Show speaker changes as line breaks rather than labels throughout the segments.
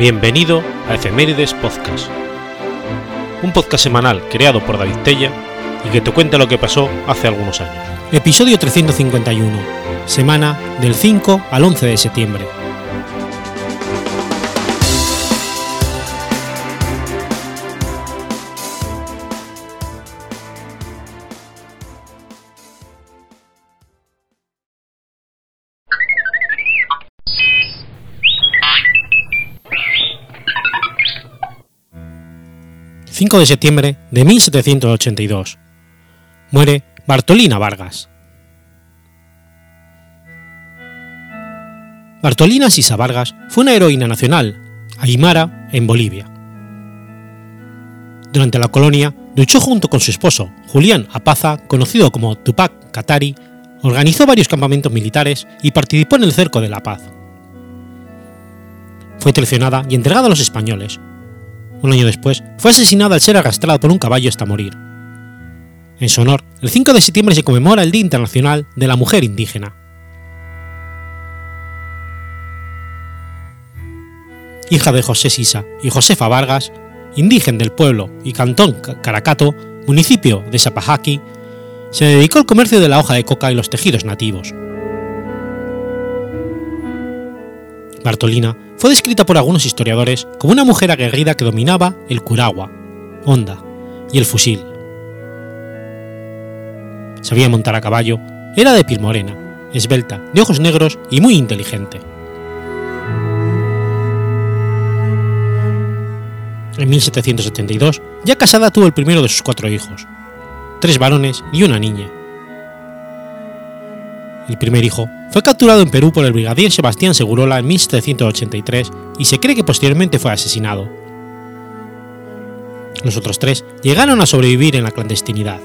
Bienvenido a Efemérides Podcast, un podcast semanal creado por David Tella y que te cuenta lo que pasó hace algunos años.
Episodio 351, semana del 5 al 11 de septiembre. 5 de septiembre de 1782. Muere Bartolina Vargas. Bartolina Sisa Vargas fue una heroína nacional, aymara, en Bolivia. Durante la colonia, luchó junto con su esposo, Julián Apaza, conocido como Tupac Katari, organizó varios campamentos militares y participó en el Cerco de la Paz. Fue traicionada y entregada a los españoles, un año después, fue asesinada al ser arrastrado por un caballo hasta morir. En su honor, el 5 de septiembre se conmemora el Día Internacional de la Mujer Indígena. Hija de José Sisa y Josefa Vargas, indígena del pueblo y cantón Caracato, municipio de Sapajaki, se dedicó al comercio de la hoja de coca y los tejidos nativos. Bartolina fue descrita por algunos historiadores como una mujer aguerrida que dominaba el curagua, honda y el fusil. Sabía montar a caballo, era de piel morena, esbelta, de ojos negros y muy inteligente. En 1772, ya casada, tuvo el primero de sus cuatro hijos, tres varones y una niña. El primer hijo fue capturado en Perú por el brigadier Sebastián Segurola en 1783 y se cree que posteriormente fue asesinado. Los otros tres llegaron a sobrevivir en la clandestinidad.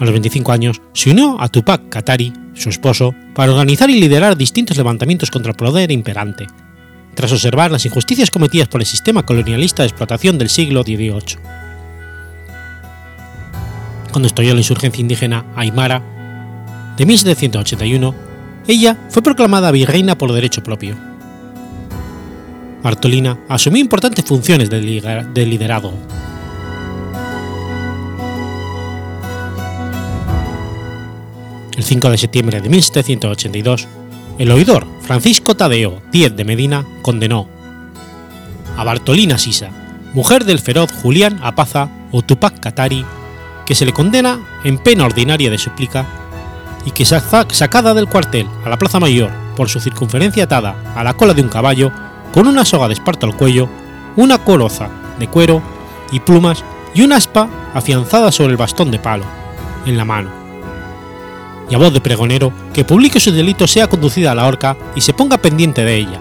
A los 25 años se unió a Tupac Katari, su esposo, para organizar y liderar distintos levantamientos contra el poder imperante, tras observar las injusticias cometidas por el sistema colonialista de explotación del siglo XVIII cuando estalló la insurgencia indígena Aymara de 1781, ella fue proclamada virreina por derecho propio. Bartolina asumió importantes funciones de liderazgo. El 5 de septiembre de 1782, el oidor Francisco Tadeo Díez de Medina condenó a Bartolina Sisa, mujer del feroz Julián Apaza o Tupac Katari, que se le condena en pena ordinaria de suplica y que sacada del cuartel a la plaza mayor por su circunferencia atada a la cola de un caballo con una soga de esparto al cuello, una coroza de cuero y plumas y una aspa afianzada sobre el bastón de palo, en la mano. Y a voz de pregonero que publique su delito sea conducida a la horca y se ponga pendiente de ella,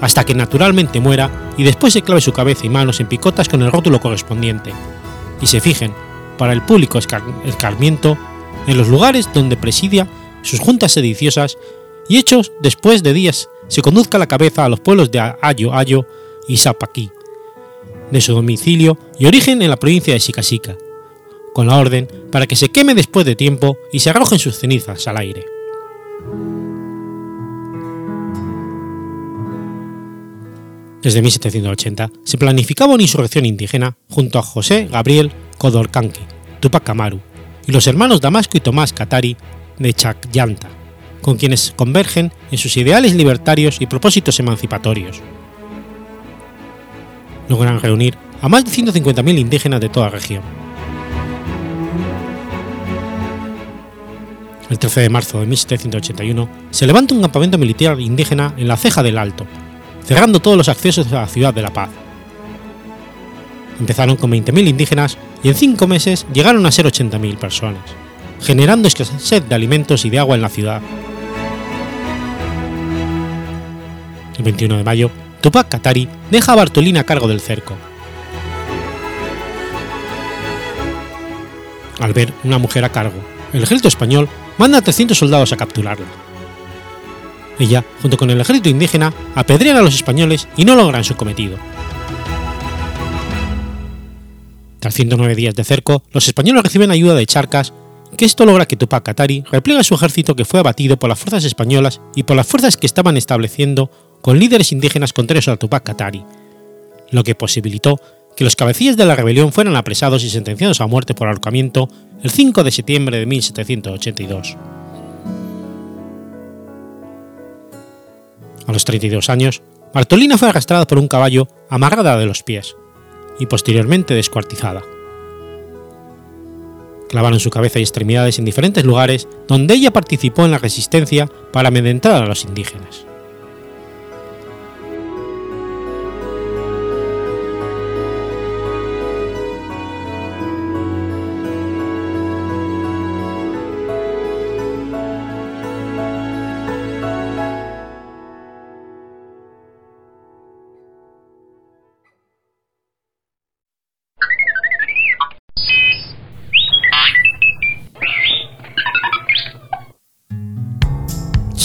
hasta que naturalmente muera y después se clave su cabeza y manos en picotas con el rótulo correspondiente, y se fijen para el público escarmiento en los lugares donde presidia sus juntas sediciosas y hechos después de días se conduzca la cabeza a los pueblos de Ayo Ayo y Sapaquí, de su domicilio y origen en la provincia de Sicasica, con la orden para que se queme después de tiempo y se arrojen sus cenizas al aire. Desde 1780 se planificaba una insurrección indígena junto a José Gabriel Codorcanqui, Tupac Amaru y los hermanos Damasco y Tomás Katari de Chakyanta, con quienes convergen en sus ideales libertarios y propósitos emancipatorios. Logran reunir a más de 150.000 indígenas de toda la región. El 13 de marzo de 1781 se levanta un campamento militar indígena en la ceja del Alto, cerrando todos los accesos a la ciudad de La Paz. Empezaron con 20.000 indígenas y en cinco meses llegaron a ser 80.000 personas, generando escasez de alimentos y de agua en la ciudad. El 21 de mayo, Tupac Katari deja a Bartolina a cargo del cerco. Al ver una mujer a cargo, el ejército español manda a 300 soldados a capturarla. Ella, junto con el ejército indígena, apedrean a los españoles y no logran su cometido. Tras 109 días de cerco, los españoles reciben ayuda de Charcas, que esto logra que Tupac Katari repliegue su ejército que fue abatido por las fuerzas españolas y por las fuerzas que estaban estableciendo con líderes indígenas contrarios a Tupac Katari, lo que posibilitó que los cabecillas de la rebelión fueran apresados y sentenciados a muerte por ahorcamiento el 5 de septiembre de 1782. A los 32 años, Bartolina fue arrastrada por un caballo amarrada de los pies y posteriormente descuartizada. Clavaron su cabeza y extremidades en diferentes lugares donde ella participó en la resistencia para amedrentar a los indígenas.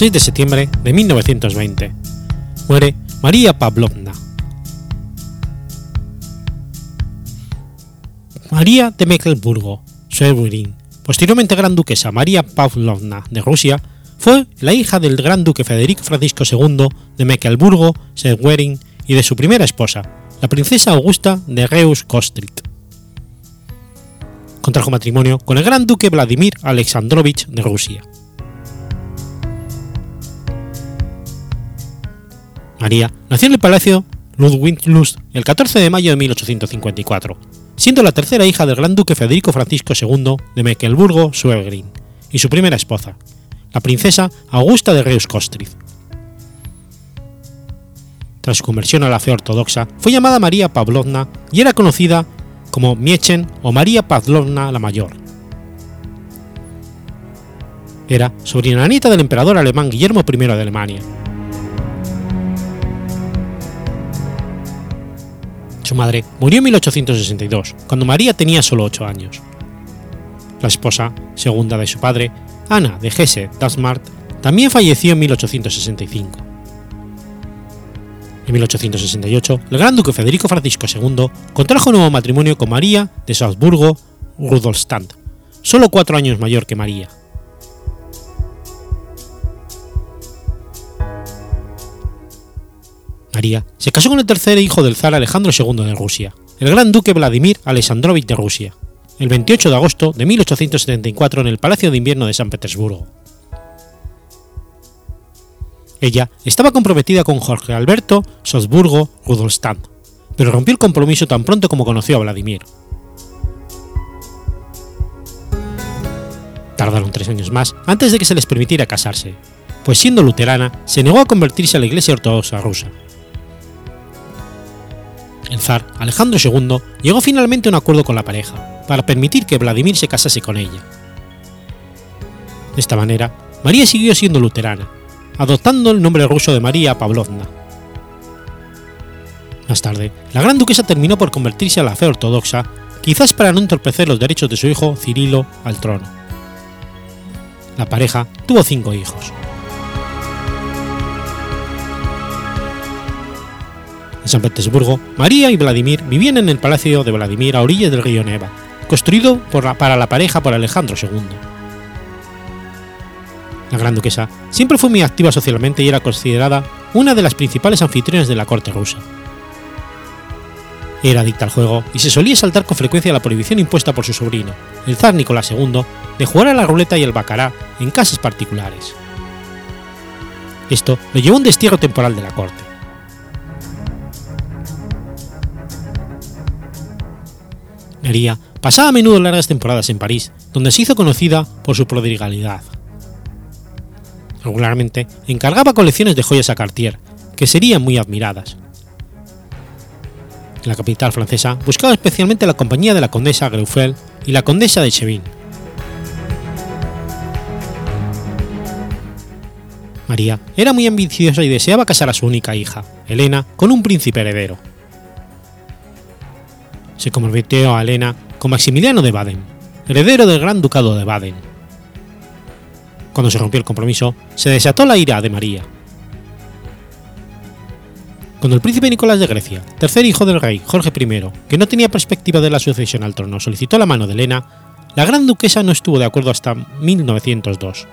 6 de septiembre de 1920. Muere María Pavlovna. María de Mecklenburgo, Schwerin, posteriormente gran duquesa María Pavlovna de Rusia, fue la hija del gran duque Federico Francisco II de Mecklenburgo, Schwerin y de su primera esposa, la princesa Augusta de Reus-Kostrit. Contrajo matrimonio con el gran duque Vladimir Alexandrovich de Rusia. María nació en el Palacio Ludwig-Lust el 14 de mayo de 1854, siendo la tercera hija del gran duque Federico Francisco II de Mecklenburgo-Schwerin y su primera esposa, la princesa Augusta de Reus-Kostritz. Tras su conversión a la fe ortodoxa, fue llamada María Pavlovna y era conocida como Miechen o María Pavlovna la Mayor. Era sobrina nieta del emperador alemán Guillermo I de Alemania Su madre murió en 1862, cuando María tenía solo 8 años. La esposa, segunda de su padre, Ana de Hesse Dasmart, también falleció en 1865. En 1868, el gran duque Federico Francisco II contrajo un nuevo matrimonio con María de Salzburgo-Rudolstadt, solo cuatro años mayor que María, María se casó con el tercer hijo del zar Alejandro II de Rusia, el gran duque Vladimir Alexandrovich de Rusia, el 28 de agosto de 1874 en el Palacio de Invierno de San Petersburgo. Ella estaba comprometida con Jorge Alberto Salzburgo Rudolstadt, pero rompió el compromiso tan pronto como conoció a Vladimir. Tardaron tres años más antes de que se les permitiera casarse, pues siendo luterana se negó a convertirse a la Iglesia Ortodoxa rusa el zar Alejandro II llegó finalmente a un acuerdo con la pareja para permitir que Vladimir se casase con ella. De esta manera, María siguió siendo luterana, adoptando el nombre ruso de María Pavlovna. Más tarde, la gran duquesa terminó por convertirse a la fe ortodoxa, quizás para no entorpecer los derechos de su hijo Cirilo al trono. La pareja tuvo cinco hijos. En San Petersburgo, María y Vladimir vivían en el palacio de Vladimir a orillas del río Neva, construido para la pareja por Alejandro II. La gran duquesa siempre fue muy activa socialmente y era considerada una de las principales anfitriones de la corte rusa. Era adicta al juego y se solía saltar con frecuencia la prohibición impuesta por su sobrino, el zar Nicolás II, de jugar a la ruleta y el bacará en casas particulares. Esto lo llevó a un destierro temporal de la corte. María pasaba a menudo largas temporadas en París, donde se hizo conocida por su prodigalidad. Regularmente encargaba colecciones de joyas a Cartier, que serían muy admiradas. En la capital francesa buscaba especialmente la compañía de la condesa Greufel y la condesa de Chevin. María era muy ambiciosa y deseaba casar a su única hija, Elena, con un príncipe heredero se convirtió a Elena con Maximiliano de Baden, heredero del Gran Ducado de Baden. Cuando se rompió el compromiso, se desató la ira de María. Cuando el príncipe Nicolás de Grecia, tercer hijo del rey Jorge I, que no tenía perspectiva de la sucesión al trono, solicitó la mano de Elena, la gran duquesa no estuvo de acuerdo hasta 1902.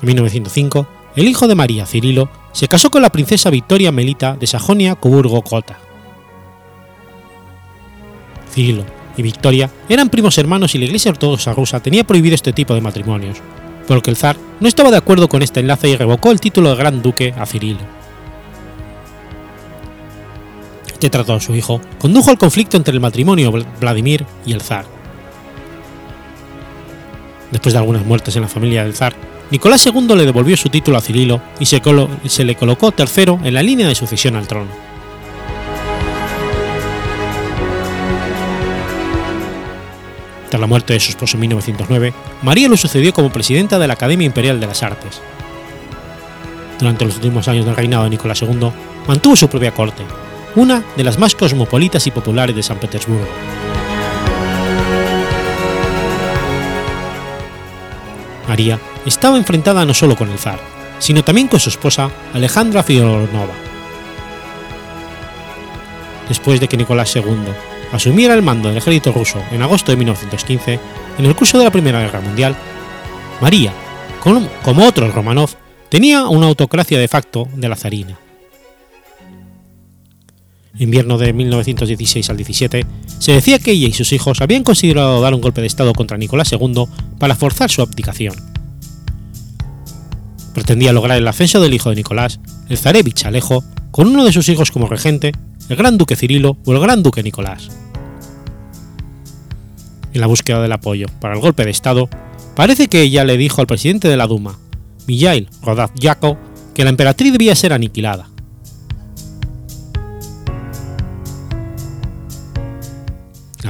En 1905, el hijo de María, Cirilo, se casó con la princesa Victoria Melita de Sajonia-Coburgo-Gotha. Cirilo y Victoria eran primos hermanos y la Iglesia Ortodoxa rusa tenía prohibido este tipo de matrimonios, por lo que el zar no estaba de acuerdo con este enlace y revocó el título de Gran Duque a Cirilo. Este trato a su hijo condujo al conflicto entre el matrimonio Vladimir y el zar. Después de algunas muertes en la familia del zar, Nicolás II le devolvió su título a Cirilo y se, se le colocó tercero en la línea de sucesión al trono. Tras la muerte de su esposo en 1909, María lo sucedió como presidenta de la Academia Imperial de las Artes. Durante los últimos años del reinado de Nicolás II, mantuvo su propia corte, una de las más cosmopolitas y populares de San Petersburgo. María estaba enfrentada no solo con el zar, sino también con su esposa Alejandra Fyodorovna. Después de que Nicolás II asumiera el mando del ejército ruso en agosto de 1915, en el curso de la Primera Guerra Mundial, María, como otros Romanov, tenía una autocracia de facto de la zarina. Invierno de 1916 al 17, se decía que ella y sus hijos habían considerado dar un golpe de Estado contra Nicolás II para forzar su abdicación. Pretendía lograr el ascenso del hijo de Nicolás, el zarevich Alejo, con uno de sus hijos como regente, el gran duque Cirilo o el gran duque Nicolás en la búsqueda del apoyo para el golpe de Estado, parece que ella le dijo al presidente de la Duma, Mijail Rodatyakov, que la emperatriz debía ser aniquilada.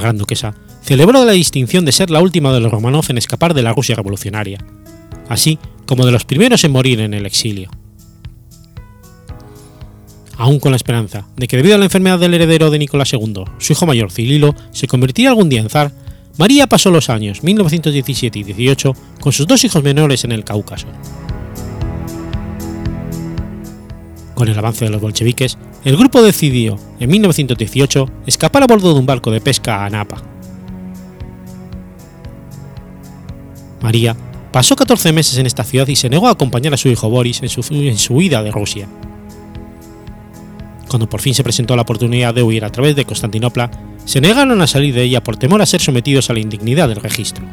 Gran duquesa celebró la distinción de ser la última de los Romanov en escapar de la Rusia revolucionaria, así como de los primeros en morir en el exilio. Aún con la esperanza de que debido a la enfermedad del heredero de Nicolás II, su hijo mayor Cililo se convertiría algún día en zar, María pasó los años 1917 y 18 con sus dos hijos menores en el Cáucaso. Con el avance de los bolcheviques, el grupo decidió, en 1918, escapar a bordo de un barco de pesca a Anapa. María pasó 14 meses en esta ciudad y se negó a acompañar a su hijo Boris en su, en su huida de Rusia. Cuando por fin se presentó la oportunidad de huir a través de Constantinopla, se negaron a salir de ella por temor a ser sometidos a la indignidad del registro.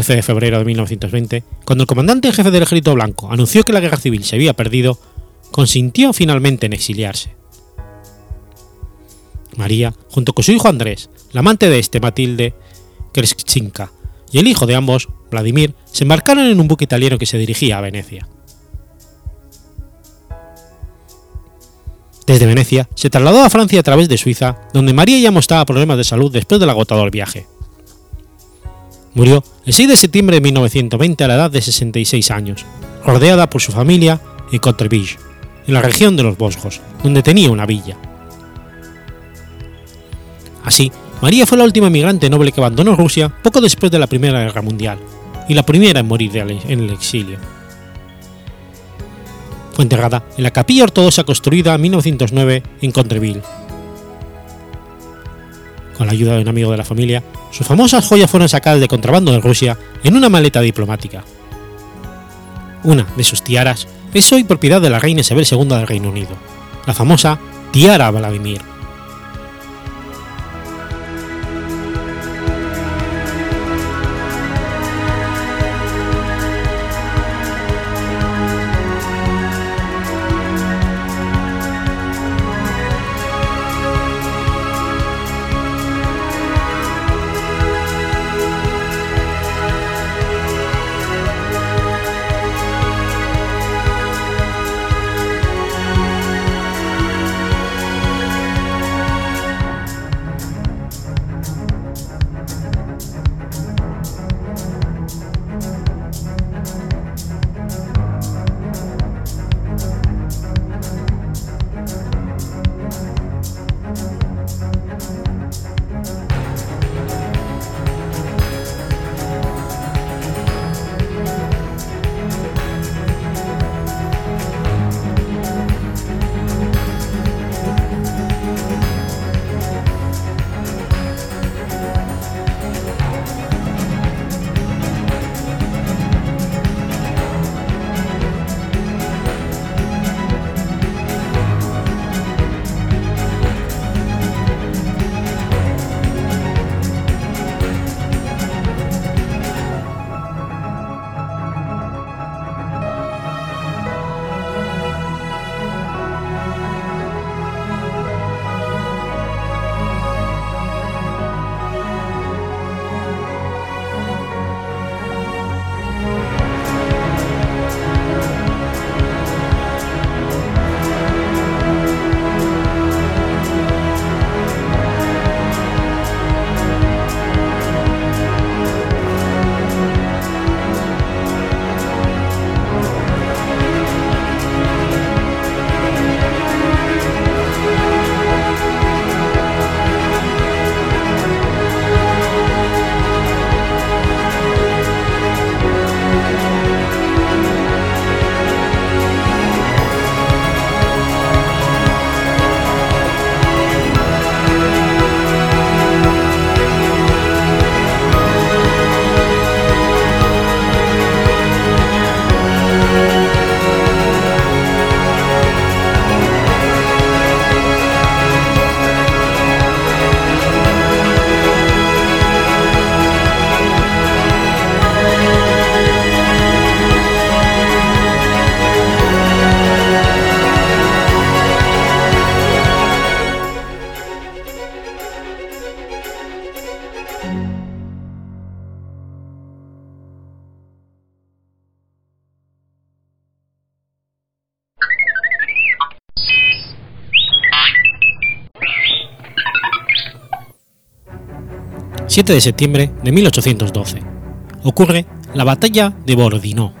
13 de febrero de 1920, cuando el comandante en jefe del ejército blanco anunció que la guerra civil se había perdido, consintió finalmente en exiliarse. María, junto con su hijo Andrés, la amante de este Matilde Kerschinka, y el hijo de ambos, Vladimir, se embarcaron en un buque italiano que se dirigía a Venecia. Desde Venecia se trasladó a Francia a través de Suiza, donde María ya mostraba problemas de salud después del agotador viaje. Murió el 6 de septiembre de 1920 a la edad de 66 años, rodeada por su familia en Cottrebille, en la región de los Vosgos, donde tenía una villa. Así, María fue la última emigrante noble que abandonó Rusia poco después de la Primera Guerra Mundial, y la primera en morir en el exilio fue enterrada en la capilla ortodoxa construida en 1909 en Contreville. Con la ayuda de un amigo de la familia, sus famosas joyas fueron sacadas de contrabando de Rusia en una maleta diplomática. Una de sus tiaras es hoy propiedad de la reina Isabel II del Reino Unido, la famosa Tiara Vladimir. 7 de septiembre de 1812. Ocurre la batalla de Borodino.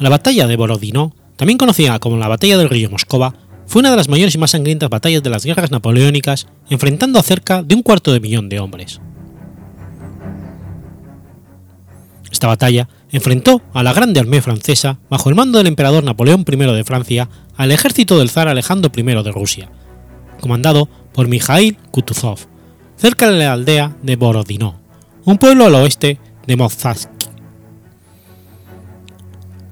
La batalla de Borodino, también conocida como la batalla del río Moscova, fue una de las mayores y más sangrientas batallas de las guerras napoleónicas, enfrentando a cerca de un cuarto de millón de hombres. Esta batalla enfrentó a la Grande Armée francesa bajo el mando del emperador Napoleón I de Francia al ejército del zar Alejandro I de Rusia, comandado por Mikhail Kutuzov, cerca de la aldea de Borodino, un pueblo al oeste de Mozhask.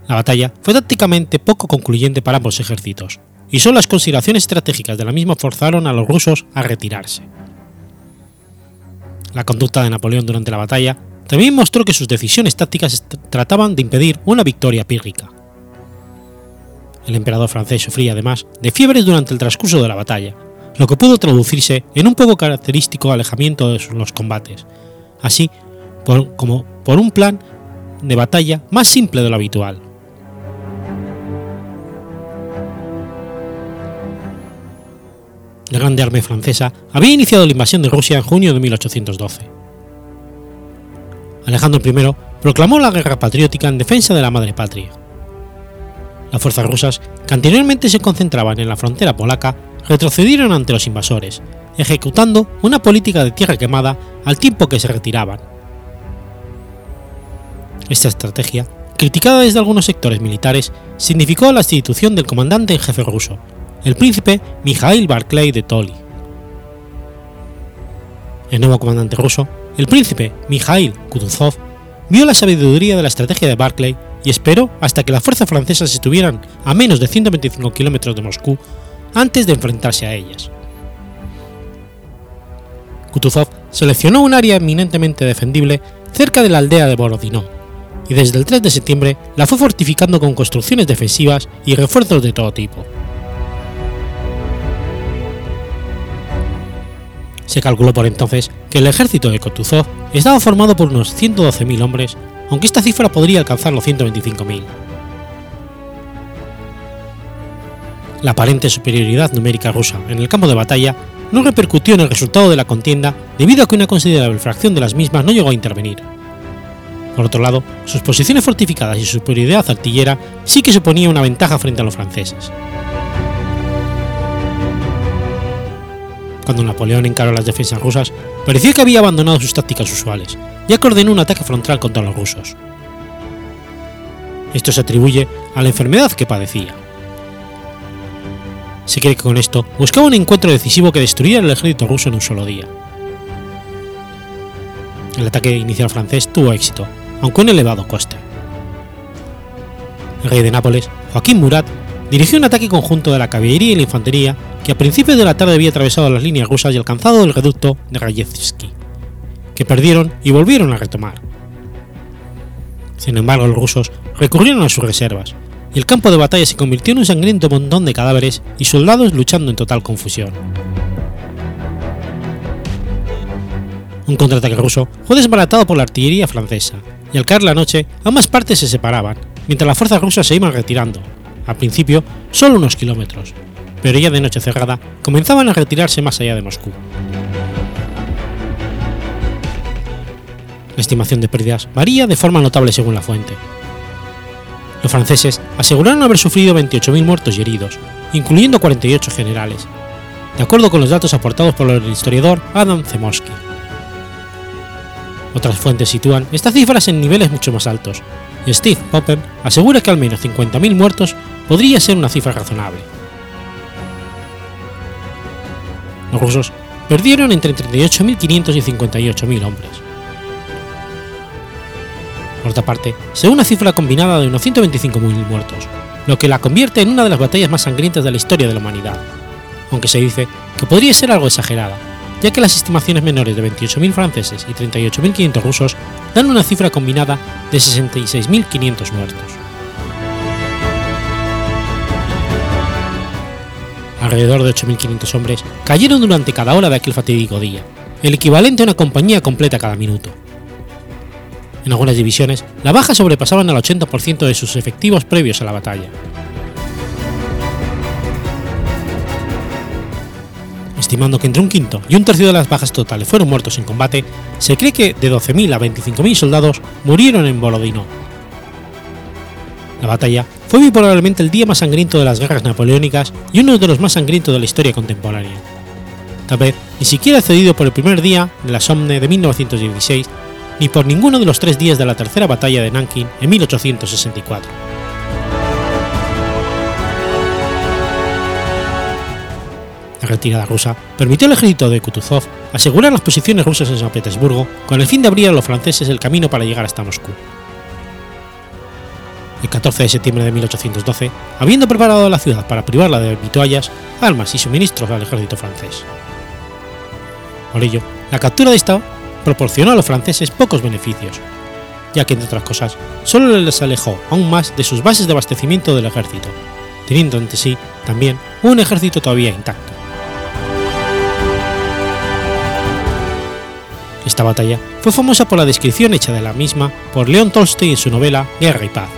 La batalla fue tácticamente poco concluyente para ambos ejércitos, y solo las consideraciones estratégicas de la misma forzaron a los rusos a retirarse. La conducta de Napoleón durante la batalla también mostró que sus decisiones tácticas trataban de impedir una victoria pírrica. El emperador francés sufría además de fiebres durante el transcurso de la batalla, lo que pudo traducirse en un poco característico alejamiento de los combates, así como por un plan de batalla más simple de lo habitual. La Grande Armée francesa había iniciado la invasión de Rusia en junio de 1812. Alejandro I proclamó la guerra patriótica en defensa de la madre patria. Las fuerzas rusas, que anteriormente se concentraban en la frontera polaca, retrocedieron ante los invasores, ejecutando una política de tierra quemada al tiempo que se retiraban. Esta estrategia, criticada desde algunos sectores militares, significó la institución del comandante en jefe ruso, el príncipe Mikhail Barclay de Toli. El nuevo comandante ruso, el príncipe Mikhail Kutuzov, vio la sabiduría de la estrategia de Barclay y esperó hasta que las fuerzas francesas estuvieran a menos de 125 kilómetros de Moscú antes de enfrentarse a ellas. Kutuzov seleccionó un área eminentemente defendible cerca de la aldea de Borodino, y desde el 3 de septiembre la fue fortificando con construcciones defensivas y refuerzos de todo tipo. Se calculó por entonces que el ejército de Kutuzov estaba formado por unos 112.000 hombres, aunque esta cifra podría alcanzar los 125.000. La aparente superioridad numérica rusa en el campo de batalla no repercutió en el resultado de la contienda debido a que una considerable fracción de las mismas no llegó a intervenir. Por otro lado, sus posiciones fortificadas y su superioridad artillera sí que suponía una ventaja frente a los franceses. Cuando Napoleón encaró las defensas rusas, pareció que había abandonado sus tácticas usuales, ya que un ataque frontal contra los rusos. Esto se atribuye a la enfermedad que padecía. Se cree que con esto buscaba un encuentro decisivo que destruyera el ejército ruso en un solo día. El ataque inicial francés tuvo éxito, aunque un elevado coste. El rey de Nápoles, Joaquín Murat, dirigió un ataque conjunto de la caballería y la infantería que a principios de la tarde había atravesado las líneas rusas y alcanzado el reducto de Rayevsky, que perdieron y volvieron a retomar. Sin embargo, los rusos recurrieron a sus reservas, y el campo de batalla se convirtió en un sangriento montón de cadáveres y soldados luchando en total confusión. Un contraataque ruso fue desbaratado por la artillería francesa, y al caer la noche ambas partes se separaban, mientras las fuerzas rusas se iban retirando, al principio solo unos kilómetros, pero ya de noche cerrada comenzaban a retirarse más allá de Moscú. La estimación de pérdidas varía de forma notable según la fuente, los franceses aseguraron haber sufrido 28.000 muertos y heridos, incluyendo 48 generales, de acuerdo con los datos aportados por el historiador Adam Zemosky. Otras fuentes sitúan estas cifras en niveles mucho más altos, y Steve Poppen asegura que al menos 50.000 muertos podría ser una cifra razonable. Los rusos perdieron entre 38.500 y 58.000 hombres. Por otra parte, se una cifra combinada de unos 125.000 muertos, lo que la convierte en una de las batallas más sangrientas de la historia de la humanidad, aunque se dice que podría ser algo exagerada, ya que las estimaciones menores de 28.000 franceses y 38.500 rusos dan una cifra combinada de 66.500 muertos. alrededor de 8.500 hombres, cayeron durante cada hora de aquel fatídico día, el equivalente a una compañía completa cada minuto. En algunas divisiones, las bajas sobrepasaban al 80% de sus efectivos previos a la batalla. Estimando que entre un quinto y un tercio de las bajas totales fueron muertos en combate, se cree que de 12.000 a 25.000 soldados murieron en Borodino. La batalla fue probablemente el día más sangriento de las guerras napoleónicas y uno de los más sangrientos de la historia contemporánea. Tal vez ni siquiera cedido por el primer día de la Somme de 1916 ni por ninguno de los tres días de la tercera batalla de Nanking en 1864. La retirada rusa permitió al ejército de Kutuzov asegurar las posiciones rusas en San Petersburgo con el fin de abrir a los franceses el camino para llegar hasta Moscú. El 14 de septiembre de 1812, habiendo preparado la ciudad para privarla de vituallas, armas y suministros al ejército francés. Por ello, la captura de esta proporcionó a los franceses pocos beneficios, ya que entre otras cosas solo les alejó aún más de sus bases de abastecimiento del ejército, teniendo ante sí también un ejército todavía intacto. Esta batalla fue famosa por la descripción hecha de la misma por León Tolstoy en su novela Guerra y Paz,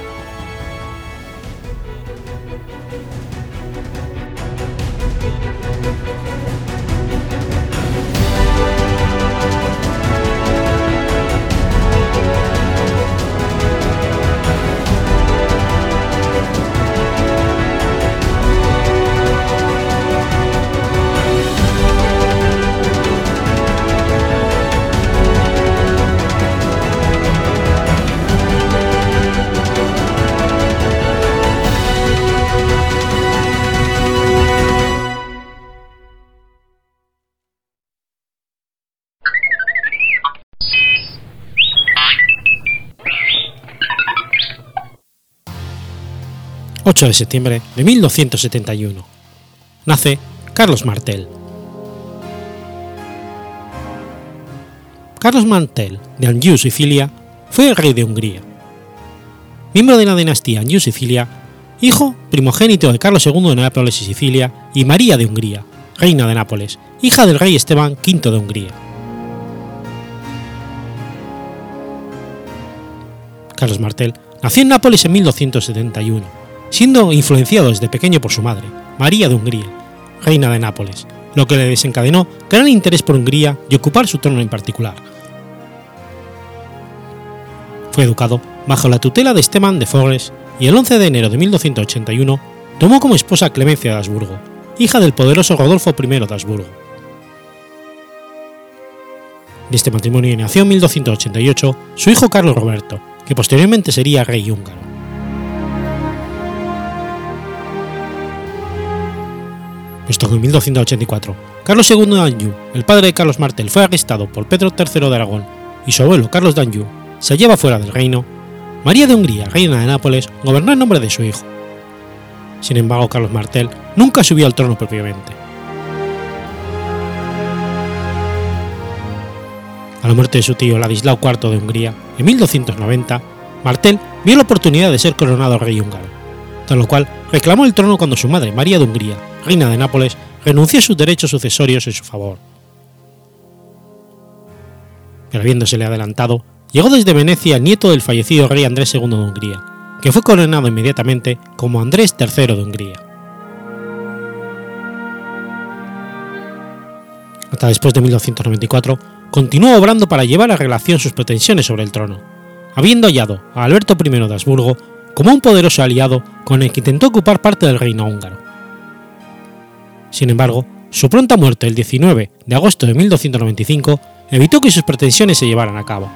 8 de septiembre de 1271. Nace Carlos Martel. Carlos Martel, de Anjou, Sicilia, fue el rey de Hungría. Miembro de la dinastía Anjou-Sicilia, hijo primogénito de Carlos II de Nápoles y Sicilia y María de Hungría, reina de Nápoles, hija del rey Esteban V de Hungría. Carlos Martel nació en Nápoles en 1271 siendo influenciado desde pequeño por su madre, María de Hungría, reina de Nápoles, lo que le desencadenó gran interés por Hungría y ocupar su trono en particular. Fue educado bajo la tutela de Esteban de Forres y el 11 de enero de 1281 tomó como esposa a Clemencia de Habsburgo, hija del poderoso Rodolfo I de Habsburgo. De este matrimonio nació en 1288 su hijo Carlos Roberto, que posteriormente sería rey húngaro. Puesto que en 1284 Carlos II de Anjou, el padre de Carlos Martel, fue arrestado por Pedro III de Aragón y su abuelo Carlos de Anjou se lleva fuera del reino, María de Hungría, reina de Nápoles, gobernó en nombre de su hijo. Sin embargo, Carlos Martel nunca subió al trono propiamente. A la muerte de su tío Ladislao IV de Hungría, en 1290, Martel vio la oportunidad de ser coronado rey húngaro, tras lo cual reclamó el trono cuando su madre, María de Hungría, reina de Nápoles, renunció a sus derechos sucesorios en su favor. Pero habiéndosele adelantado, llegó desde Venecia el nieto del fallecido rey Andrés II de Hungría, que fue coronado inmediatamente como Andrés III de Hungría. Hasta después de 1294, continuó obrando para llevar a relación sus pretensiones sobre el trono, habiendo hallado a Alberto I de Habsburgo como un poderoso aliado con el que intentó ocupar parte del reino húngaro. Sin embargo, su pronta muerte el 19 de agosto de 1295 evitó que sus pretensiones se llevaran a cabo.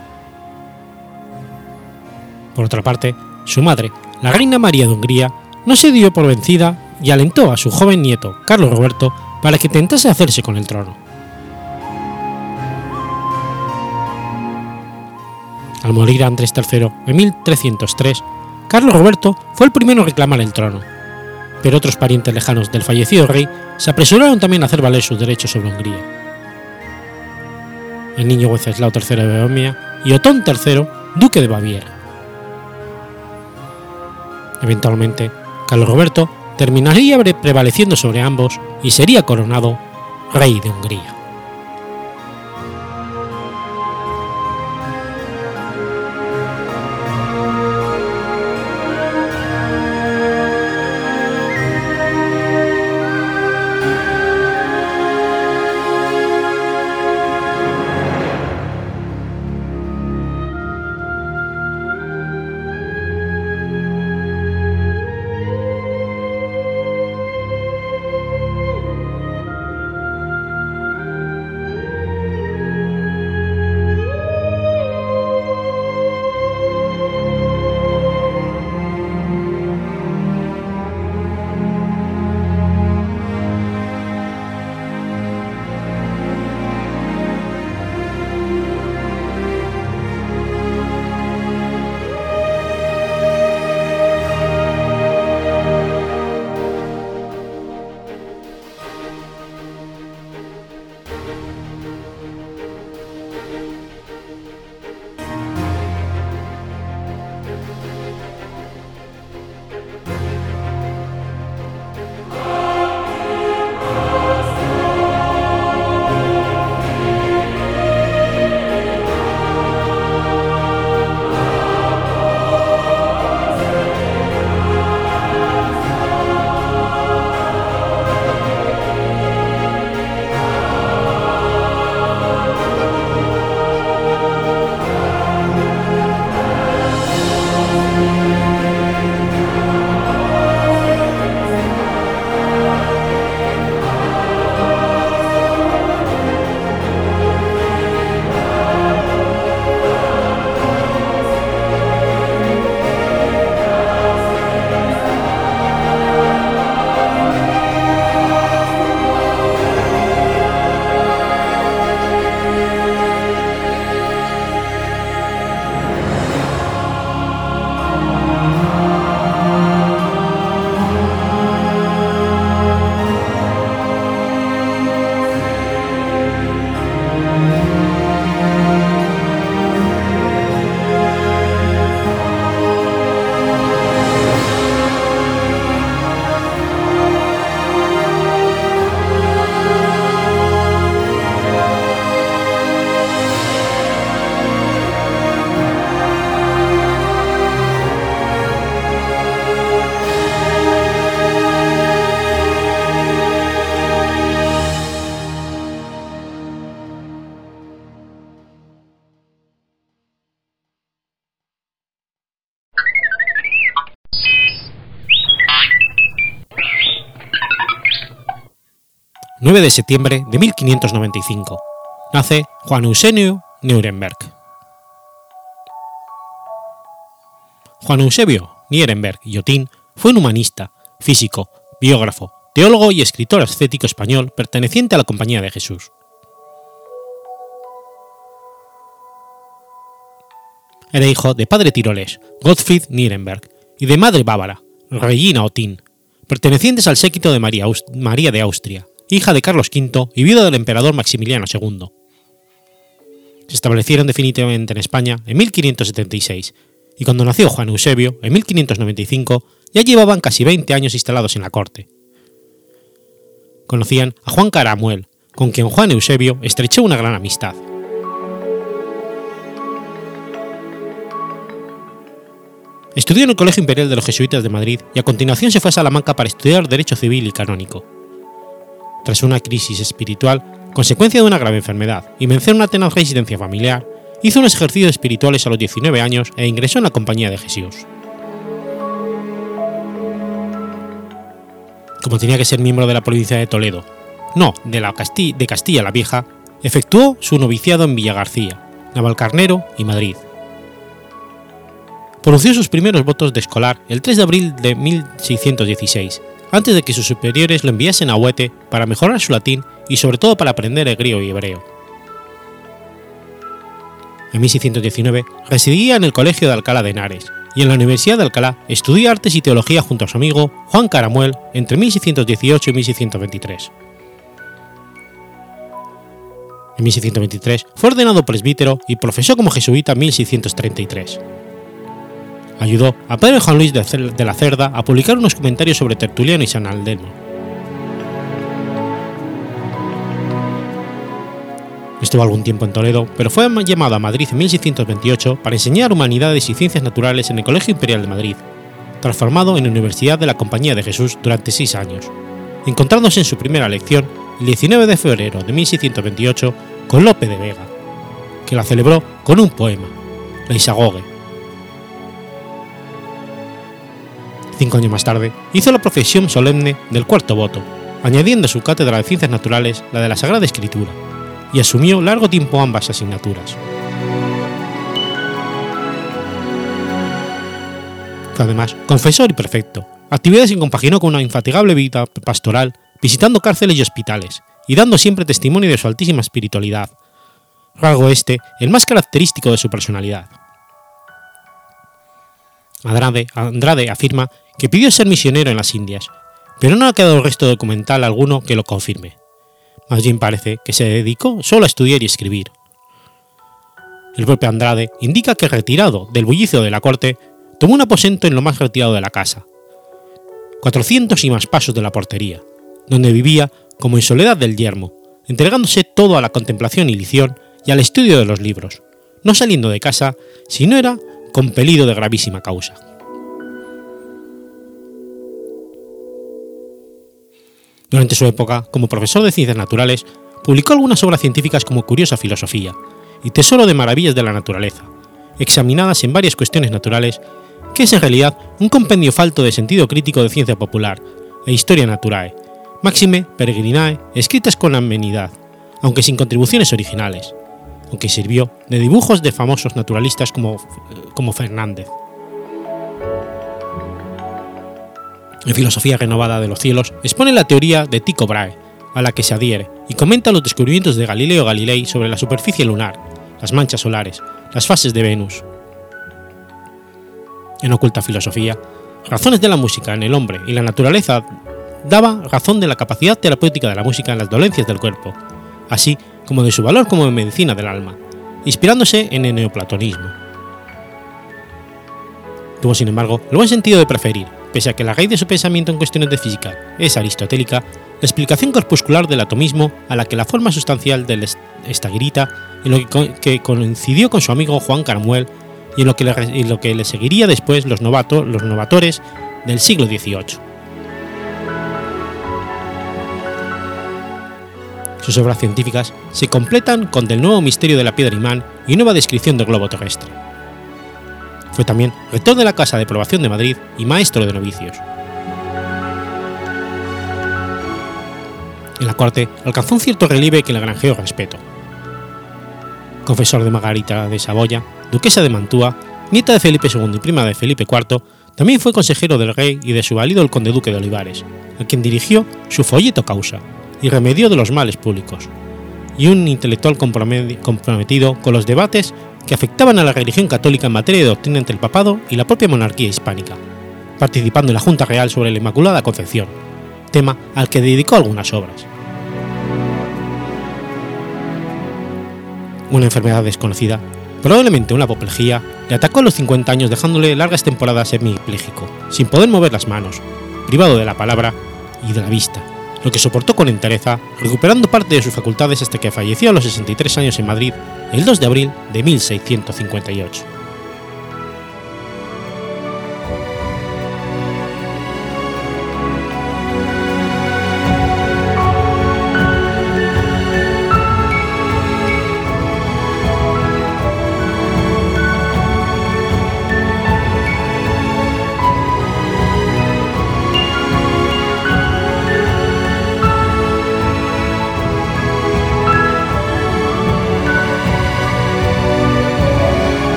Por otra parte, su madre, la reina María de Hungría, no se dio por vencida y alentó a su joven nieto, Carlos Roberto, para que intentase hacerse con el trono. Al morir Andrés III en 1303, Carlos Roberto fue el primero en reclamar el trono, pero otros parientes lejanos del fallecido rey se apresuraron también a hacer valer sus derechos sobre Hungría. El niño Wenceslao III de Bohemia y Otón III, duque de Baviera. Eventualmente, Carlos Roberto terminaría prevaleciendo sobre ambos y sería coronado rey de Hungría. 9 de septiembre de 1595. Nace Juan Eusebio Nuremberg. Juan Eusebio Nuremberg Yotín fue un humanista, físico, biógrafo, teólogo y escritor ascético español perteneciente a la Compañía de Jesús. Era hijo de padre tiroles, Gottfried Nuremberg, y de madre bávara, Regina Otín, pertenecientes al séquito de María de Austria, hija de Carlos V y viuda del emperador Maximiliano II. Se establecieron definitivamente en España en 1576, y cuando nació Juan Eusebio, en 1595, ya llevaban casi 20 años instalados en la corte. Conocían a Juan Caramuel, con quien Juan Eusebio estrechó una gran amistad. Estudió en el Colegio Imperial de los Jesuitas de Madrid y a continuación se fue a Salamanca para estudiar Derecho Civil y Canónico tras una crisis espiritual, consecuencia de una grave enfermedad y mención una tenaz residencia familiar, hizo unos ejercicios espirituales a los 19 años e ingresó en la Compañía de Jesús. Como tenía que ser miembro de la provincia de Toledo, no de, la de Castilla la Vieja, efectuó su noviciado en Villagarcía, Navalcarnero y Madrid. Pronunció sus primeros votos de escolar el 3 de abril de 1616 antes de que sus superiores lo enviasen a Huete para mejorar su latín y sobre todo para aprender el griego y hebreo. En 1619 residía en el Colegio de Alcalá de Henares y en la Universidad de Alcalá estudió artes y teología junto a su amigo Juan Caramuel entre 1618 y 1623. En 1623 fue ordenado presbítero y profesó como jesuita en 1633. Ayudó a Pedro Juan Luis de la Cerda a publicar unos comentarios sobre Tertuliano y San Aldelmo. Estuvo algún tiempo en Toledo, pero fue llamado a Madrid en 1628 para enseñar humanidades y ciencias naturales en el Colegio Imperial de Madrid, transformado en Universidad de la Compañía de Jesús durante seis años, encontrándose en su primera lección el 19 de febrero de 1628 con Lope de Vega, que la celebró con un poema, la Isagoge. Cinco años más tarde, hizo la profesión solemne del cuarto voto, añadiendo a su cátedra de Ciencias Naturales la de la Sagrada Escritura, y asumió largo tiempo ambas asignaturas. Además confesor y prefecto, actividades que compaginó con una infatigable vida pastoral, visitando cárceles y hospitales, y dando siempre testimonio de su altísima espiritualidad, rasgo este el más característico de su personalidad. Andrade, afirma que pidió ser misionero en las Indias, pero no ha quedado resto documental alguno que lo confirme. Más bien parece que se dedicó solo a estudiar y escribir. El propio Andrade indica que retirado del bullicio de la corte, tomó un aposento en lo más retirado de la casa, 400 y más pasos de la portería, donde vivía como en soledad del yermo, entregándose todo a la contemplación y lición y al estudio de los libros, no saliendo de casa si no era compelido de gravísima causa. Durante su época, como profesor de ciencias naturales, publicó algunas obras científicas como Curiosa Filosofía y Tesoro de Maravillas de la Naturaleza, examinadas en varias cuestiones naturales, que es en realidad un compendio falto de sentido crítico de ciencia popular e historia naturae, máxime peregrinae, escritas con amenidad, aunque sin contribuciones originales, aunque sirvió de dibujos de famosos naturalistas como, como Fernández. En Filosofía Renovada de los Cielos expone la teoría de Tycho Brahe, a la que se adhiere, y comenta los descubrimientos de Galileo Galilei sobre la superficie lunar, las manchas solares, las fases de Venus. En Oculta Filosofía, Razones de la música en el hombre y la naturaleza daba razón de la capacidad terapéutica de la música en las dolencias del cuerpo, así como de su valor como medicina del alma, inspirándose en el neoplatonismo. Tuvo, sin embargo, el buen sentido de preferir, pese a que la raíz de su pensamiento en cuestiones de física es aristotélica, la explicación corpuscular del atomismo a la que la forma sustancial del estaguirita, en lo que coincidió con su amigo Juan Carmuel y en lo que le, seguiría después los, novatos, los novatores del siglo XVIII. Sus obras científicas se completan con Del nuevo misterio de la piedra imán y nueva descripción del globo terrestre. Fue también rector de la Casa de Probación de Madrid y maestro de novicios. En la corte alcanzó un cierto relieve que le granjeó respeto. Confesor de Margarita de Saboya, duquesa de Mantua, nieta de Felipe II y prima de Felipe IV, también fue consejero del rey y de su valido el conde duque de Olivares, a quien dirigió su folleto causa, y remedio de los males públicos, y un intelectual comprometido con los debates que afectaban a la religión católica en materia de doctrina entre el papado y la propia monarquía hispánica, participando en la Junta Real sobre la Inmaculada Concepción, tema al que dedicó algunas obras. Una enfermedad desconocida, probablemente una apoplejía, le atacó a los 50 años dejándole largas temporadas semipléjico, sin poder mover las manos, privado de la palabra y de la vista, lo que soportó con entereza, recuperando parte de sus facultades hasta que falleció a los 63 años en Madrid el 2 de abril de 1658.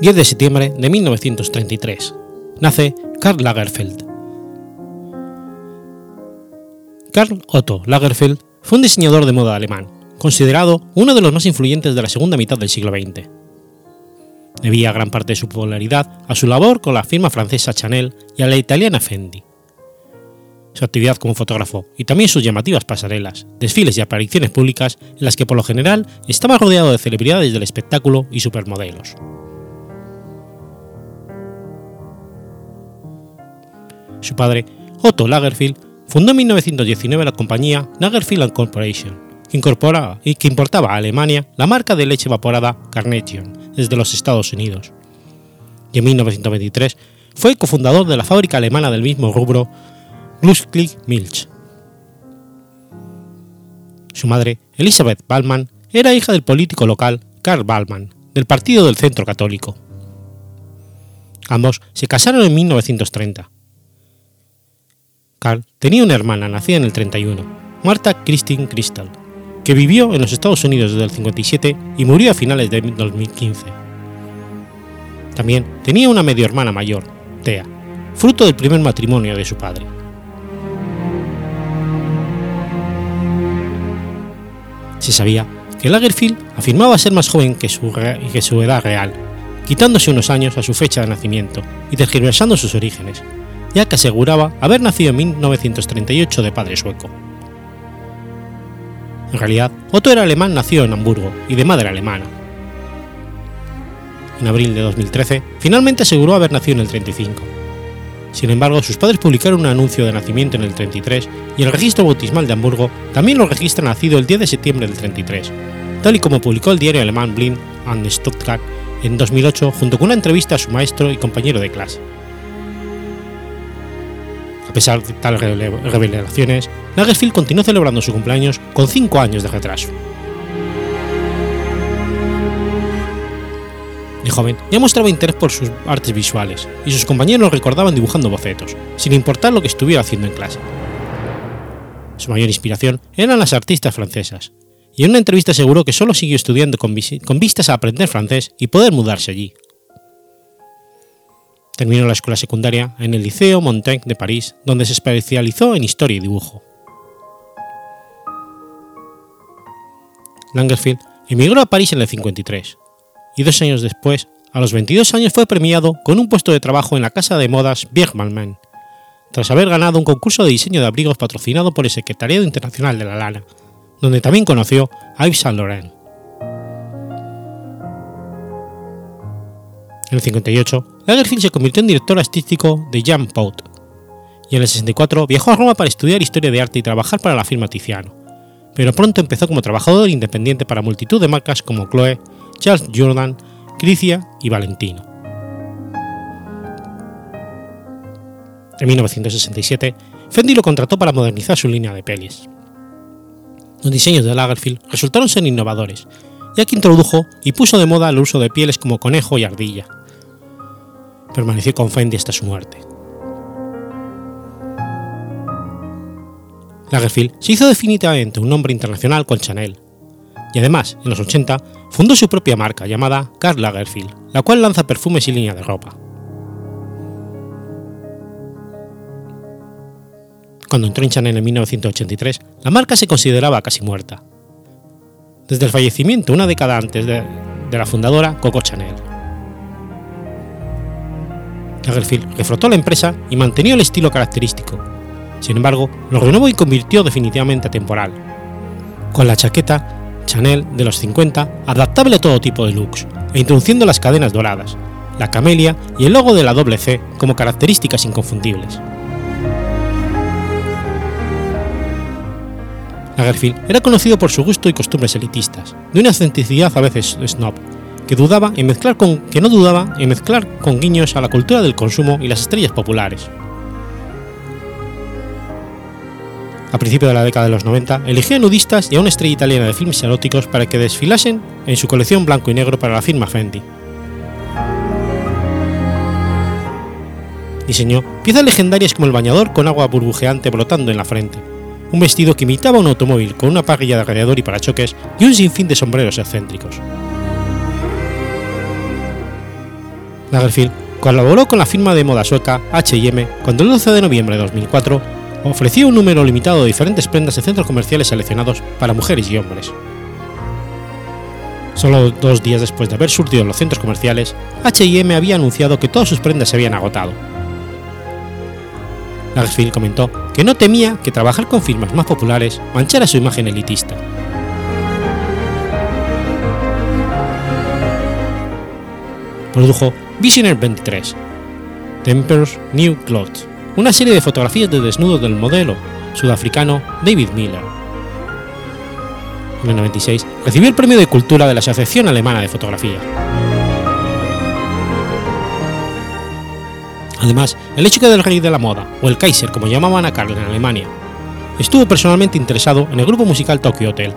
10 de septiembre de 1933. Nace Karl Lagerfeld. Karl Otto Lagerfeld fue un diseñador de moda alemán, considerado uno de los más influyentes de la segunda mitad del siglo XX. Debía gran parte de su popularidad a su labor con la firma francesa Chanel y a la italiana Fendi. Su actividad como fotógrafo y también sus llamativas pasarelas, desfiles y apariciones públicas en las que por lo general estaba rodeado de celebridades del espectáculo y supermodelos. Su padre, Otto Lagerfield, fundó en 1919 la compañía Lagerfield Corporation, que incorporaba y que importaba a Alemania la marca de leche evaporada Carnation desde los Estados Unidos. Y en 1923 fue cofundador de la fábrica alemana del mismo rubro Glusklick Milch. Su madre, Elisabeth Ballmann, era hija del político local Karl Ballmann, del Partido del Centro Católico. Ambos se casaron en 1930. Karl tenía una hermana nacida en el 31, Marta Christine Crystal, que vivió en los Estados Unidos desde el 57 y murió a finales de 2015. También tenía una medio hermana mayor, Thea, fruto del primer matrimonio de su padre. Se sabía que Lagerfield afirmaba ser más joven que su, que su edad real, quitándose unos años a su fecha de nacimiento y tergiversando sus orígenes, ya que aseguraba haber nacido en 1938 de padre sueco. En realidad, Otto era alemán nacido en Hamburgo y de madre alemana. En abril de 2013, finalmente aseguró haber nacido en el 35. Sin embargo, sus padres publicaron un anuncio de nacimiento en el 33 y el registro bautismal de Hamburgo también lo registra nacido el 10 de septiembre del 33, tal y como publicó el diario alemán Blind and Stuttgart en 2008 junto con una entrevista a su maestro y compañero de clase. Pesar de tales revelaciones, Lagerfield continuó celebrando su cumpleaños con 5 años de retraso. De joven ya mostraba interés por sus artes visuales y sus compañeros lo recordaban dibujando bocetos, sin importar lo que estuviera haciendo en clase. Su mayor inspiración eran las artistas francesas, y en una entrevista aseguró que solo siguió estudiando con vistas a aprender francés y poder mudarse allí. Terminó la escuela secundaria en el Liceo Montaigne de París, donde se especializó en historia y dibujo. Langerfield emigró a París en el 53, y dos años después, a los 22 años, fue premiado con un puesto de trabajo en la casa de modas Bergman, tras haber ganado un concurso de diseño de abrigos patrocinado por el Secretariado Internacional de la Lana, donde también conoció a Yves Saint Laurent. En el 58, Lagerfeld se convirtió en director artístico de Jean Paut, y en el 64 viajó a Roma para estudiar historia de arte y trabajar para la firma Tiziano, pero pronto empezó como trabajador independiente para multitud de marcas como Chloe, Charles Jordan, Crisia y Valentino. En 1967, Fendi lo contrató para modernizar su línea de pelis. Los diseños de Lagerfield resultaron ser innovadores, ya que introdujo y puso de moda el uso de pieles como conejo y ardilla, permaneció con Fendi hasta su muerte. Lagerfield se hizo definitivamente un nombre internacional con Chanel, y además, en los 80, fundó su propia marca llamada Karl Lagerfield, la cual lanza perfumes y línea de ropa. Cuando entró en Chanel en 1983, la marca se consideraba casi muerta. Desde el fallecimiento una década antes de, de la fundadora Coco Chanel. Lagerfield reflotó la empresa y mantenía el estilo característico. Sin embargo, lo renovó y convirtió definitivamente a temporal. Con la chaqueta Chanel de los 50, adaptable a todo tipo de looks, e introduciendo las cadenas doradas, la camelia y el logo de la doble C como características inconfundibles. Lagerfield era conocido por su gusto y costumbres elitistas, de una autenticidad a veces snob, que, dudaba en mezclar con, que no dudaba en mezclar con guiños a la cultura del consumo y las estrellas populares. A principios de la década de los 90, eligió nudistas y a una estrella italiana de filmes eróticos para que desfilasen en su colección blanco y negro para la firma Fendi. Diseñó piezas legendarias como el bañador con agua burbujeante brotando en la frente, un vestido que imitaba un automóvil con una parrilla de radiador y parachoques y un sinfín de sombreros excéntricos. Lagerfield colaboró con la firma de moda sueca H&M cuando el 12 de noviembre de 2004 ofreció un número limitado de diferentes prendas en centros comerciales seleccionados para mujeres y hombres. Solo dos días después de haber surtido los centros comerciales, H&M había anunciado que todas sus prendas se habían agotado. Lagerfeld comentó que no temía que trabajar con firmas más populares manchara su imagen elitista. Produjo Visioner 23, Temper's New Clothes, una serie de fotografías de desnudos del modelo sudafricano David Miller. En el 96 recibió el Premio de Cultura de la Asociación Alemana de Fotografía. Además, el hecho que del rey de la moda, o el Kaiser como llamaban a Karl en Alemania, estuvo personalmente interesado en el grupo musical Tokyo Hotel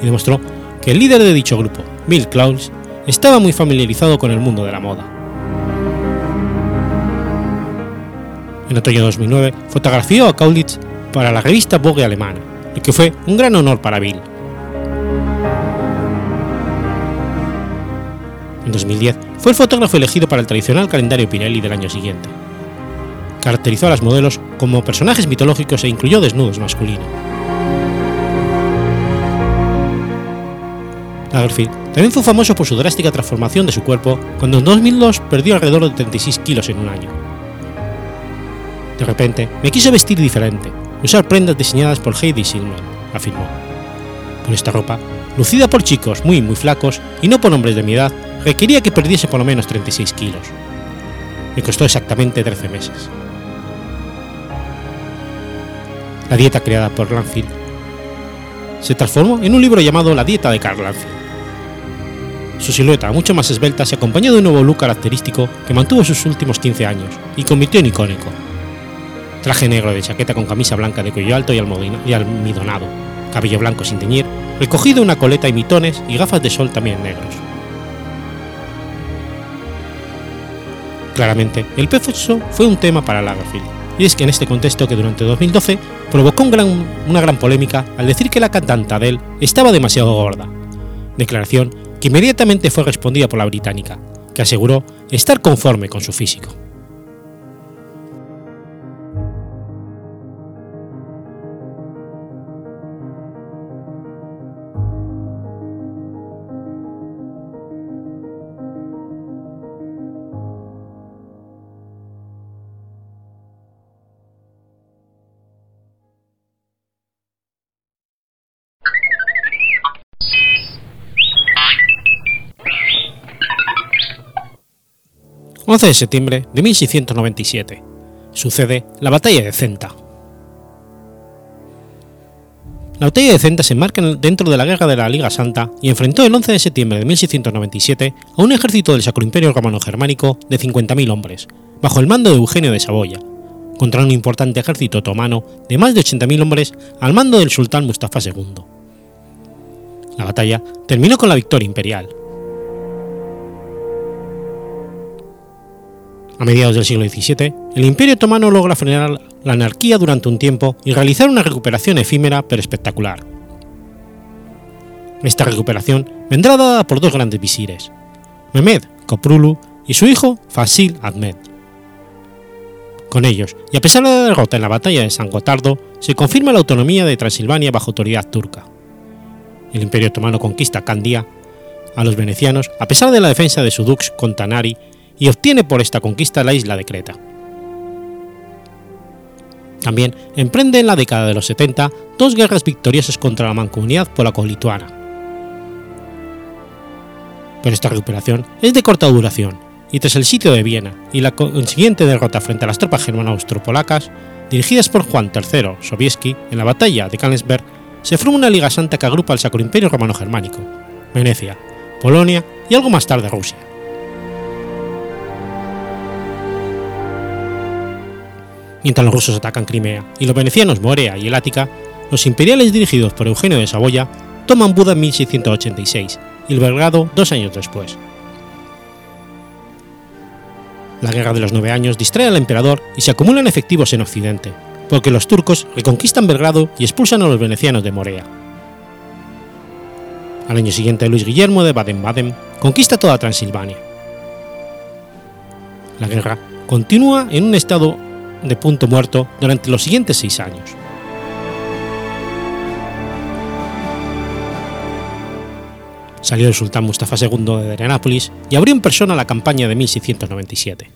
y demostró que el líder de dicho grupo, Bill Klaus, estaba muy familiarizado con el mundo de la moda. En otoño de 2009 fotografió a Kaulitz para la revista Vogue alemana, lo que fue un gran honor para Bill. En 2010 fue el fotógrafo elegido para el tradicional calendario Pirelli del año siguiente. Caracterizó a las modelos como personajes mitológicos e incluyó desnudos masculinos. Lagerfeld también fue famoso por su drástica transformación de su cuerpo cuando en 2002 perdió alrededor de 36 kilos en un año. De repente, me quiso vestir diferente, usar prendas diseñadas por Heidi Silman, afirmó. Con esta ropa, lucida por chicos muy muy flacos y no por hombres de mi edad, requería que perdiese por lo menos 36 kilos. Me costó exactamente 13 meses. La dieta creada por Lanfield se transformó en un libro llamado La dieta de Karl Lanfield. Su silueta, mucho más esbelta, se acompañó de un nuevo look característico que mantuvo sus últimos 15 años y convirtió en icónico. Traje negro de chaqueta con camisa blanca de cuello alto y almidonado, cabello blanco sin teñir, recogido una coleta y mitones y gafas de sol también negros. Claramente, el peso fue un tema para Lagerfeld, y es que en este contexto que durante 2012 provocó una gran polémica al decir que la cantante Adele estaba demasiado gorda, declaración que inmediatamente fue respondida por la británica, que aseguró estar conforme con su físico. 11 de septiembre de 1697. Sucede la Batalla de Centa. La Batalla de Centa se enmarca dentro de la Guerra de la Liga Santa y enfrentó el 11 de septiembre de 1697 a un ejército del Sacro Imperio Romano Germánico de 50.000 hombres, bajo el mando de Eugenio de Saboya, contra un importante ejército otomano de más de 80.000 hombres al mando del sultán Mustafa II. La batalla terminó con la victoria imperial, A mediados del siglo XVII, el Imperio Otomano logra frenar la anarquía durante un tiempo y realizar una recuperación efímera pero espectacular. Esta recuperación vendrá dada por dos grandes visires, Mehmed Koprulu y su hijo Fasil Ahmed. Con ellos, y a pesar de la derrota en la batalla de San Gotardo, se confirma la autonomía de Transilvania bajo autoridad turca. El Imperio Otomano conquista Candia a los venecianos a pesar de la defensa de su dux Contanari y obtiene por esta conquista la isla de Creta. También emprende en la década de los 70 dos guerras victoriosas contra la mancomunidad polaco-lituana. Pero esta recuperación es de corta duración, y tras el sitio de Viena y la consiguiente derrota frente a las tropas germano-austropolacas, dirigidas por Juan III Sobieski en la batalla de Kalinsberg, se forma una Liga Santa que agrupa al Sacro Imperio Romano Germánico, Venecia, Polonia y algo más tarde Rusia. Mientras los rusos atacan Crimea y los venecianos Morea y el Ática, los imperiales dirigidos por Eugenio de Saboya toman Buda en 1686 y el Belgrado dos años después. La Guerra de los Nueve Años distrae al emperador y se acumulan efectivos en Occidente, porque los turcos reconquistan Belgrado y expulsan a los venecianos de Morea. Al año siguiente, Luis Guillermo de Baden-Baden conquista toda Transilvania. La guerra continúa en un estado de punto muerto durante los siguientes seis años. Salió el sultán Mustafa II de Adrianápolis y abrió en persona la campaña de 1697.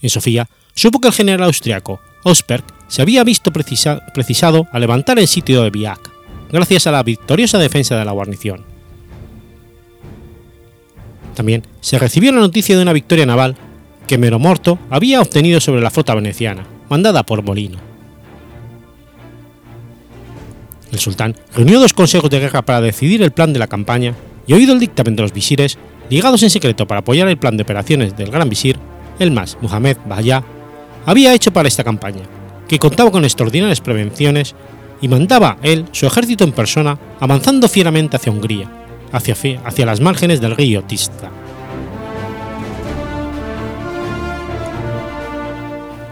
En Sofía supo que el general austriaco Osberg se había visto precisado a levantar el sitio de Biak, gracias a la victoriosa defensa de la guarnición. También se recibió la noticia de una victoria naval que Meromorto había obtenido sobre la flota veneciana, mandada por Molino. El sultán reunió dos consejos de guerra para decidir el plan de la campaña y oído el dictamen de los visires, ligados en secreto para apoyar el plan de operaciones del gran visir, el más Muhammad Bahya, había hecho para esta campaña, que contaba con extraordinarias prevenciones y mandaba él su ejército en persona avanzando fieramente hacia Hungría, hacia, hacia las márgenes del río Tista.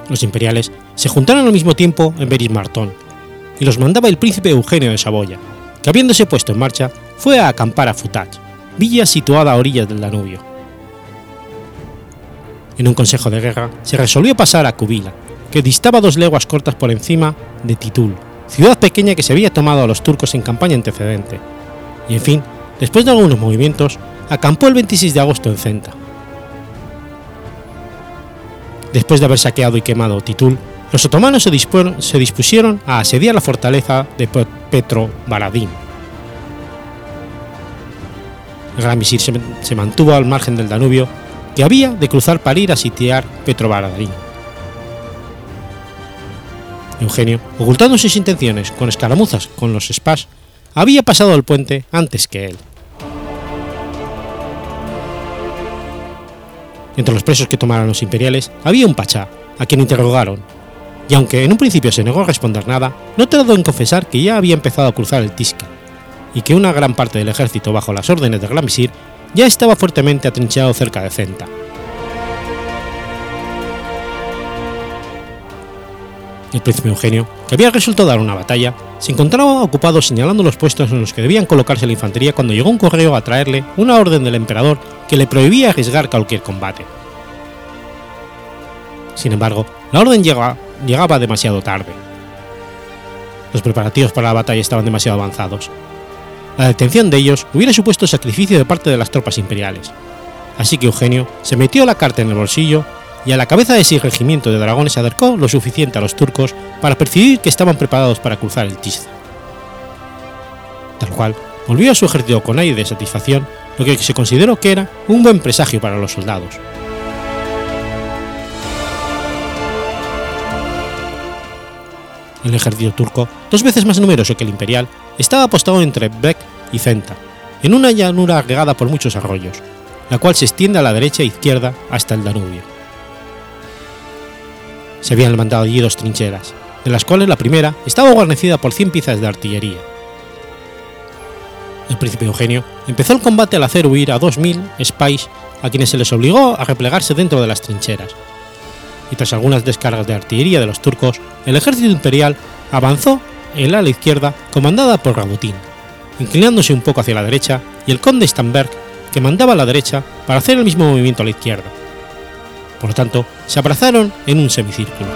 Los imperiales se juntaron al mismo tiempo en Berismartón, y los mandaba el príncipe Eugenio de Saboya, que habiéndose puesto en marcha, fue a acampar a Futach, villa situada a orillas del Danubio. En un consejo de guerra se resolvió pasar a Kubila, que distaba dos leguas cortas por encima de Titul, ciudad pequeña que se había tomado a los turcos en campaña antecedente, y en fin, después de algunos movimientos, acampó el 26 de agosto en Centa. Después de haber saqueado y quemado Titul, los otomanos se, dispusieron a asediar la fortaleza de Petro Baradín. El gran visir se, mantuvo al margen del Danubio, que había de cruzar para ir a sitiar Petrovaradín. Eugenio, ocultando sus intenciones con escaramuzas con los spas, había pasado el puente antes que él. Entre los presos que tomaron los imperiales había un pachá, a quien interrogaron y aunque en un principio se negó a responder nada, no tardó en confesar que ya había empezado a cruzar el Tisca, y que una gran parte del ejército bajo las órdenes del Gran Visir ya estaba fuertemente atrincherado cerca de Centa. El príncipe Eugenio, que había resuelto dar una batalla, se encontraba ocupado señalando los puestos en los que debían colocarse la infantería cuando llegó un correo a traerle una orden del emperador que le prohibía arriesgar cualquier combate. Sin embargo, la orden llega, llegaba demasiado tarde. Los preparativos para la batalla estaban demasiado avanzados. La detención de ellos hubiera supuesto sacrificio de parte de las tropas imperiales, así que Eugenio se metió la carta en el bolsillo y a la cabeza de ese regimiento de dragones se acercó lo suficiente a los turcos para percibir que estaban preparados para cruzar el Tisza. Tal cual, volvió a su ejército con aire de satisfacción, lo que se consideró que era un buen presagio para los soldados. El ejército turco, dos veces más numeroso que el imperial, estaba apostado entre Bek y Centa, en una llanura regada por muchos arroyos, la cual se extiende a la derecha e izquierda hasta el Danubio. Se habían levantado allí dos trincheras, de las cuales la primera estaba guarnecida por 100 piezas de artillería. El príncipe Eugenio empezó el combate al hacer huir a 2.000 spies a quienes se les obligó a replegarse dentro de las trincheras, y tras algunas descargas de artillería de los turcos, el ejército imperial avanzó en la ala izquierda comandada por Rabutín, inclinándose un poco hacia la derecha, y el conde Stamberg, que mandaba a la derecha para hacer el mismo movimiento a la izquierda. Por lo tanto, se abrazaron en un semicírculo.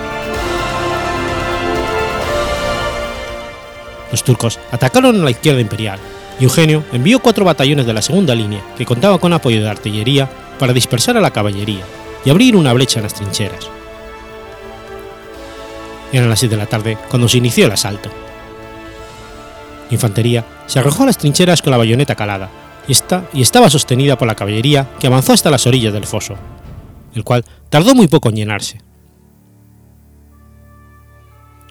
Los turcos atacaron a la izquierda imperial, Eugenio envió cuatro batallones de la segunda línea, que contaba con apoyo de artillería, para dispersar a la caballería y abrir una brecha en las trincheras. Eran las 6 de la tarde cuando se inició el asalto. La infantería se arrojó a las trincheras con la bayoneta calada y, y estaba sostenida por la caballería que avanzó hasta las orillas del foso, el cual tardó muy poco en llenarse.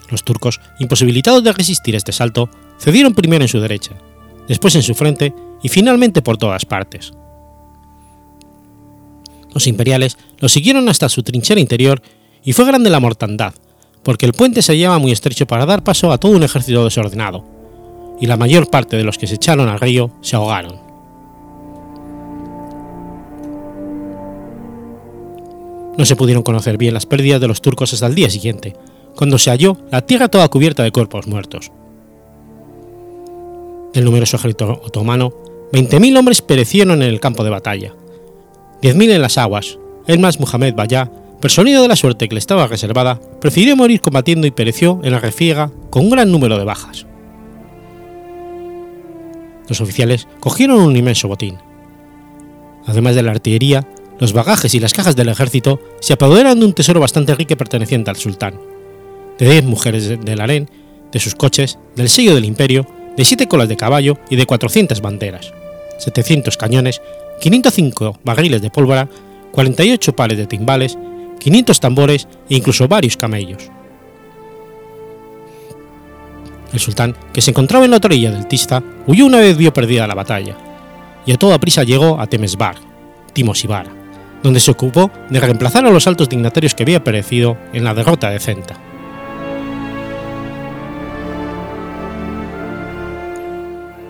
Los turcos, imposibilitados de resistir este salto, cedieron primero en su derecha, después en su frente y finalmente por todas partes. Los imperiales los siguieron hasta su trinchera interior y fue grande la mortandad, porque el puente se hallaba muy estrecho para dar paso a todo un ejército desordenado, y la mayor parte de los que se echaron al río se ahogaron. No se pudieron conocer bien las pérdidas de los turcos hasta el día siguiente, cuando se halló la tierra toda cubierta de cuerpos muertos. Del numeroso ejército otomano, 20.000 hombres perecieron en el campo de batalla, 10.000 en las aguas, el más Muhammad Bayá Personido de la suerte que le estaba reservada, prefirió morir combatiendo y pereció en la refriega con un gran número de bajas. Los oficiales cogieron un inmenso botín. Además de la artillería, los bagajes y las cajas del ejército se apoderaron de un tesoro bastante rico perteneciente al sultán, de 10 mujeres del harén, de sus coches, del sello del imperio, de 7 colas de caballo y de 400 banderas, 700 cañones, 505 barriles de pólvora, 48 pares de timbales, 500 tambores e incluso varios camellos. El sultán, que se encontraba en la orilla del Tista, huyó una vez vio perdida la batalla, y a toda prisa llegó a Temesvar, Timosibara, donde se ocupó de reemplazar a los altos dignatarios que había perecido en la derrota de Centa.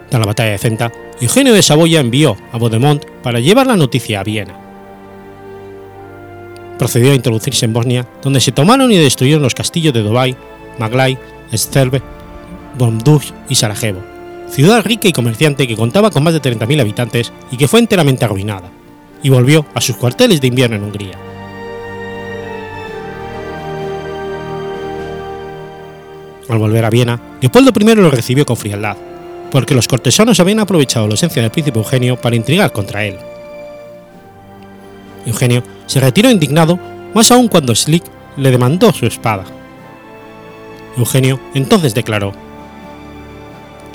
Tras la batalla de Centa, Eugenio de Saboya envió a Baudemont para llevar la noticia a Viena. Procedió a introducirse en Bosnia, donde se tomaron y destruyeron los castillos de Dobay, Maglay, Eszterbe, Bomduj y Sarajevo, ciudad rica y comerciante que contaba con más de 30.000 habitantes y que fue enteramente arruinada, y volvió a sus cuarteles de invierno en Hungría. Al volver a Viena, Leopoldo I lo recibió con frialdad, porque los cortesanos habían aprovechado la ausencia del príncipe Eugenio para intrigar contra él. Eugenio se retiró indignado, más aún cuando Slick le demandó su espada. Eugenio entonces declaró: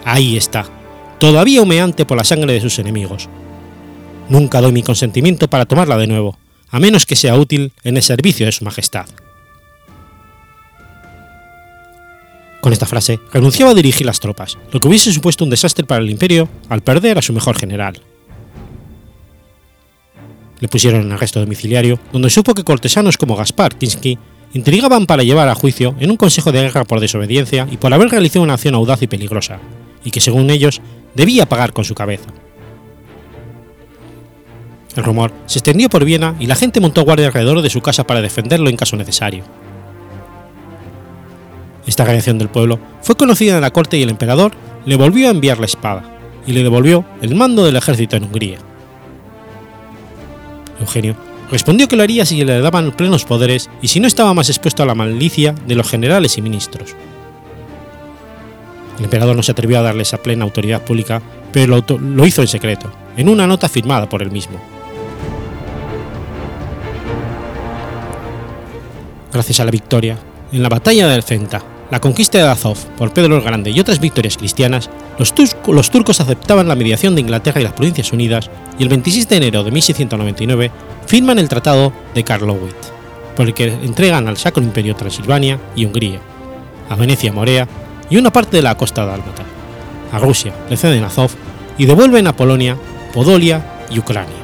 Ahí está, todavía humeante por la sangre de sus enemigos. Nunca doy mi consentimiento para tomarla de nuevo, a menos que sea útil en el servicio de su Majestad. Con esta frase renunciaba a dirigir las tropas, lo que hubiese supuesto un desastre para el imperio al perder a su mejor general. Le pusieron en arresto domiciliario, donde supo que cortesanos como Gaspar Kinsky intrigaban para llevar a juicio en un consejo de guerra por desobediencia y por haber realizado una acción audaz y peligrosa, y que según ellos debía pagar con su cabeza. El rumor se extendió por Viena y la gente montó guardia alrededor de su casa para defenderlo en caso necesario. Esta reacción del pueblo fue conocida en la corte y el emperador le volvió a enviar la espada y le devolvió el mando del ejército en Hungría. Eugenio respondió que lo haría si le daban plenos poderes y si no estaba más expuesto a la malicia de los generales y ministros. El emperador no se atrevió a darle esa plena autoridad pública, pero lo, lo hizo en secreto, en una nota firmada por él mismo. Gracias a la victoria, en la batalla del Centa, la conquista de Azov por Pedro el Grande y otras victorias cristianas, los, turcos aceptaban la mediación de Inglaterra y las Provincias Unidas y el 26 de enero de 1699 firman el Tratado de Karlowitz, por el que entregan al Sacro Imperio Transilvania y Hungría, a Venecia Morea y una parte de la costa dálmata. A Rusia le ceden Azov y devuelven a Polonia, Podolia y Ucrania.